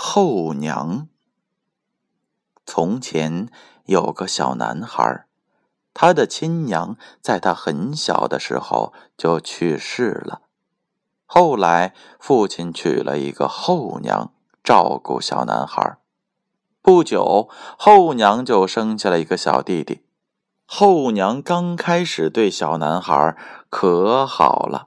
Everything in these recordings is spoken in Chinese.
后娘。从前有个小男孩，他的亲娘在他很小的时候就去世了。后来父亲娶了一个后娘，照顾小男孩。不久，后娘就生下了一个小弟弟。后娘刚开始对小男孩可好了，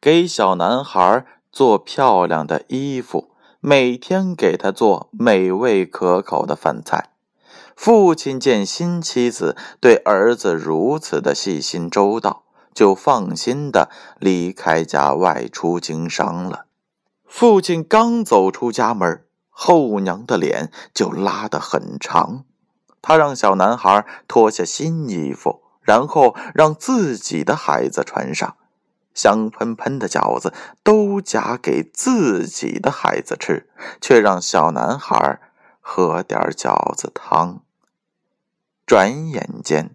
给小男孩做漂亮的衣服。每天给他做美味可口的饭菜，父亲见新妻子对儿子如此的细心周到，就放心的离开家外出经商了。父亲刚走出家门，后娘的脸就拉得很长。他让小男孩脱下新衣服，然后让自己的孩子穿上。香喷喷的饺子都夹给自己的孩子吃，却让小男孩喝点饺子汤。转眼间，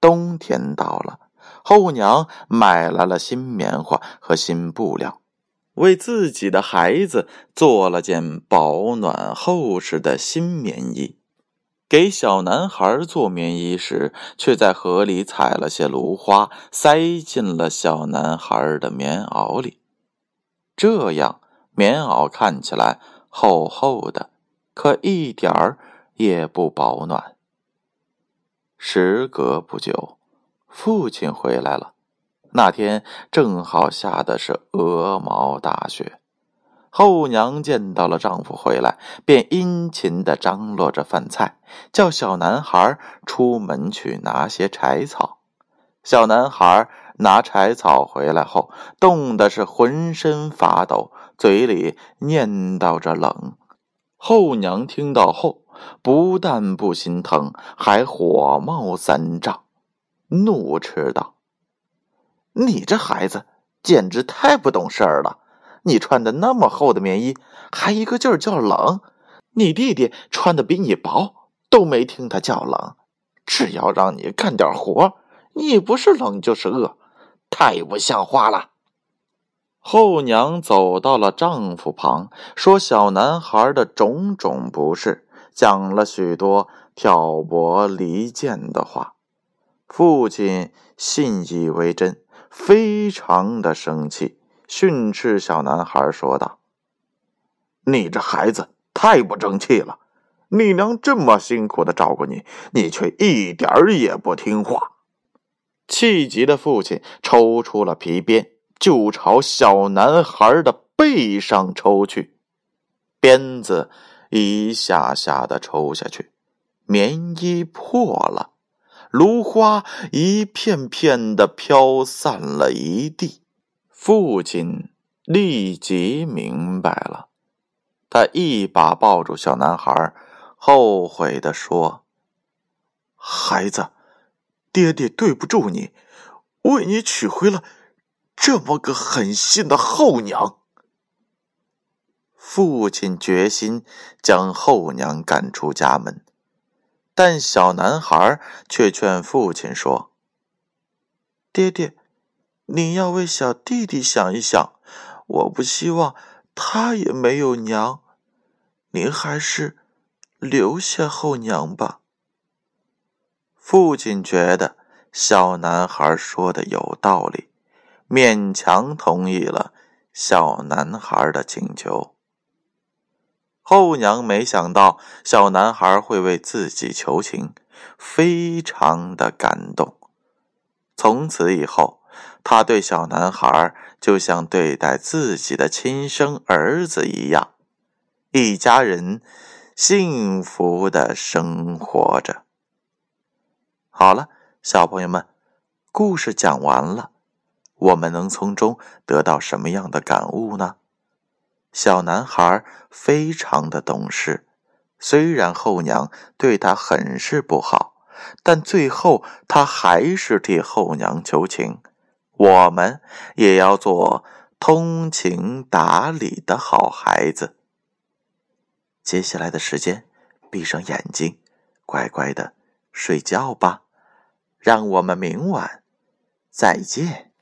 冬天到了，后娘买来了新棉花和新布料，为自己的孩子做了件保暖厚实的新棉衣。给小男孩做棉衣时，却在河里采了些芦花，塞进了小男孩的棉袄里。这样，棉袄看起来厚厚的，可一点儿也不保暖。时隔不久，父亲回来了。那天正好下的是鹅毛大雪。后娘见到了丈夫回来，便殷勤的张罗着饭菜，叫小男孩出门去拿些柴草。小男孩拿柴草回来后，冻的是浑身发抖，嘴里念叨着冷。后娘听到后，不但不心疼，还火冒三丈，怒斥道：“你这孩子简直太不懂事儿了！”你穿的那么厚的棉衣，还一个劲儿叫冷。你弟弟穿的比你薄，都没听他叫冷。只要让你干点活，你不是冷就是饿，太不像话了。后娘走到了丈夫旁，说小男孩的种种不是，讲了许多挑拨离间的话。父亲信以为真，非常的生气。训斥小男孩说道：“你这孩子太不争气了！你娘这么辛苦的照顾你，你却一点儿也不听话。”气急的父亲抽出了皮鞭，就朝小男孩的背上抽去。鞭子一下下的抽下去，棉衣破了，芦花一片片的飘散了一地。父亲立即明白了，他一把抱住小男孩，后悔的说：“孩子，爹爹对不住你，为你娶回了这么个狠心的后娘。”父亲决心将后娘赶出家门，但小男孩却劝父亲说：“爹爹。”你要为小弟弟想一想，我不希望他也没有娘。您还是留下后娘吧。父亲觉得小男孩说的有道理，勉强同意了小男孩的请求。后娘没想到小男孩会为自己求情，非常的感动。从此以后。他对小男孩就像对待自己的亲生儿子一样，一家人幸福的生活着。好了，小朋友们，故事讲完了，我们能从中得到什么样的感悟呢？小男孩非常的懂事，虽然后娘对他很是不好，但最后他还是替后娘求情。我们也要做通情达理的好孩子。接下来的时间，闭上眼睛，乖乖的睡觉吧。让我们明晚再见。